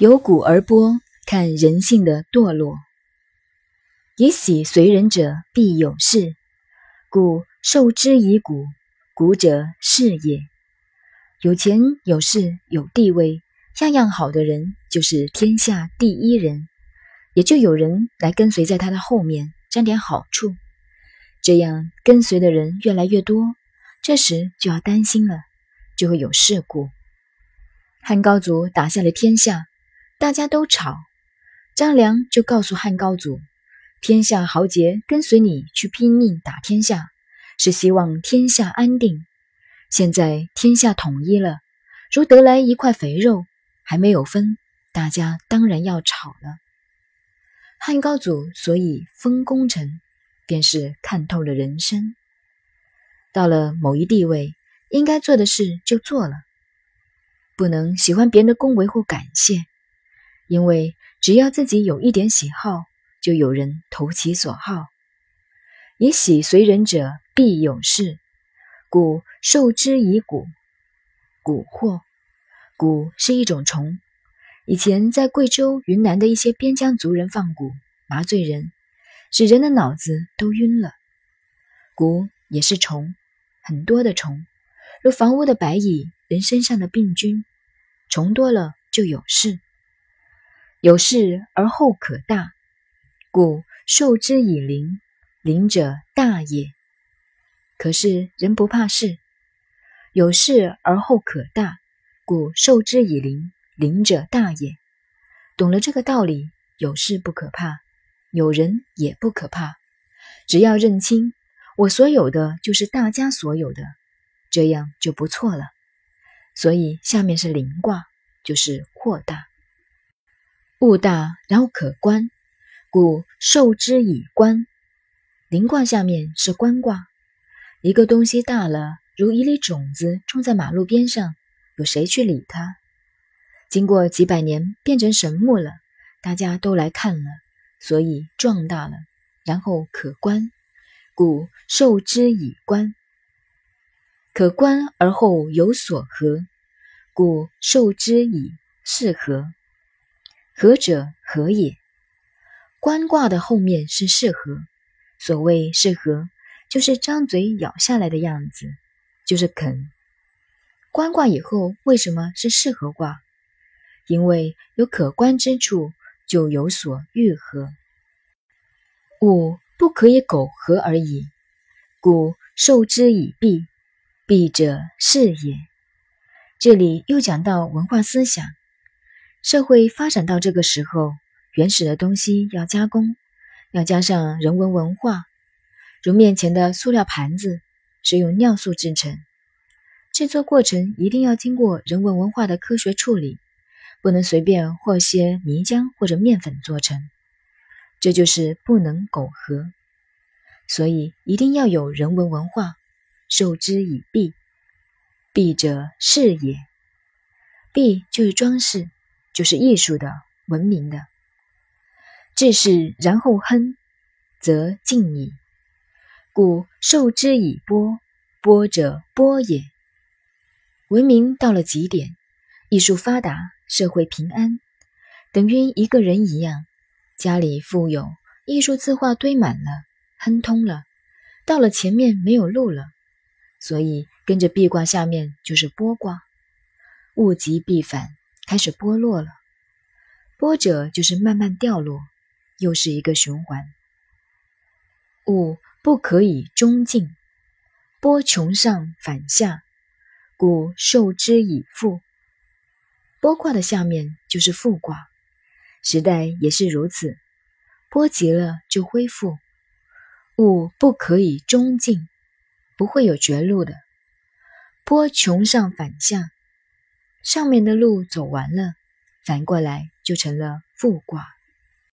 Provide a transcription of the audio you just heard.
由古而播，看人性的堕落。以喜随人者，必有事。故受之以古，古者是也。有钱有势有地位，样样好的人，就是天下第一人，也就有人来跟随在他的后面，沾点好处。这样跟随的人越来越多，这时就要担心了，就会有事故。汉高祖打下了天下。大家都吵，张良就告诉汉高祖：“天下豪杰跟随你去拼命打天下，是希望天下安定。现在天下统一了，如得来一块肥肉，还没有分，大家当然要吵了。”汉高祖所以封功臣，便是看透了人生。到了某一地位，应该做的事就做了，不能喜欢别人的恭维或感谢。因为只要自己有一点喜好，就有人投其所好。以喜随人者，必有事。故受之以蛊。蛊惑，蛊是一种虫。以前在贵州、云南的一些边疆族人放蛊，麻醉人，使人的脑子都晕了。蛊也是虫，很多的虫，如房屋的白蚁，人身上的病菌，虫多了就有事。有事而后可大，故受之以灵。灵者大也。可是人不怕事，有事而后可大，故受之以灵。灵者大也。懂了这个道理，有事不可怕，有人也不可怕。只要认清我所有的就是大家所有的，这样就不错了。所以下面是灵卦，就是扩大。物大，然后可观，故受之以观。灵卦下面是观卦。一个东西大了，如一粒种子种在马路边上，有谁去理它？经过几百年，变成神木了，大家都来看了，所以壮大了，然后可观，故受之以观。可观而后有所合，故受之以是合。合者何也，观卦的后面是是合。所谓是合，就是张嘴咬下来的样子，就是啃。观卦以后为什么是是合卦？因为有可观之处，就有所欲合。物不可以苟合而已，故受之以弊。弊者是也。这里又讲到文化思想。社会发展到这个时候，原始的东西要加工，要加上人文文化。如面前的塑料盘子是用尿素制成，制作过程一定要经过人文文化的科学处理，不能随便和些泥浆或者面粉做成。这就是不能苟合，所以一定要有人文文化，授之以璧。璧者是也，璧就是装饰。就是艺术的、文明的，至是然后亨，则敬矣。故受之以波，波者波也。文明到了极点，艺术发达，社会平安，等于一个人一样，家里富有，艺术字画堆满了，亨通了，到了前面没有路了，所以跟着壁卦下面就是波卦，物极必反。开始剥落了，剥者就是慢慢掉落，又是一个循环。物不可以中进，剥穷上反下，故受之以复。剥卦的下面就是复卦，时代也是如此，剥极了就恢复。物不可以中进，不会有绝路的。剥穷上反下。上面的路走完了，反过来就成了复卦。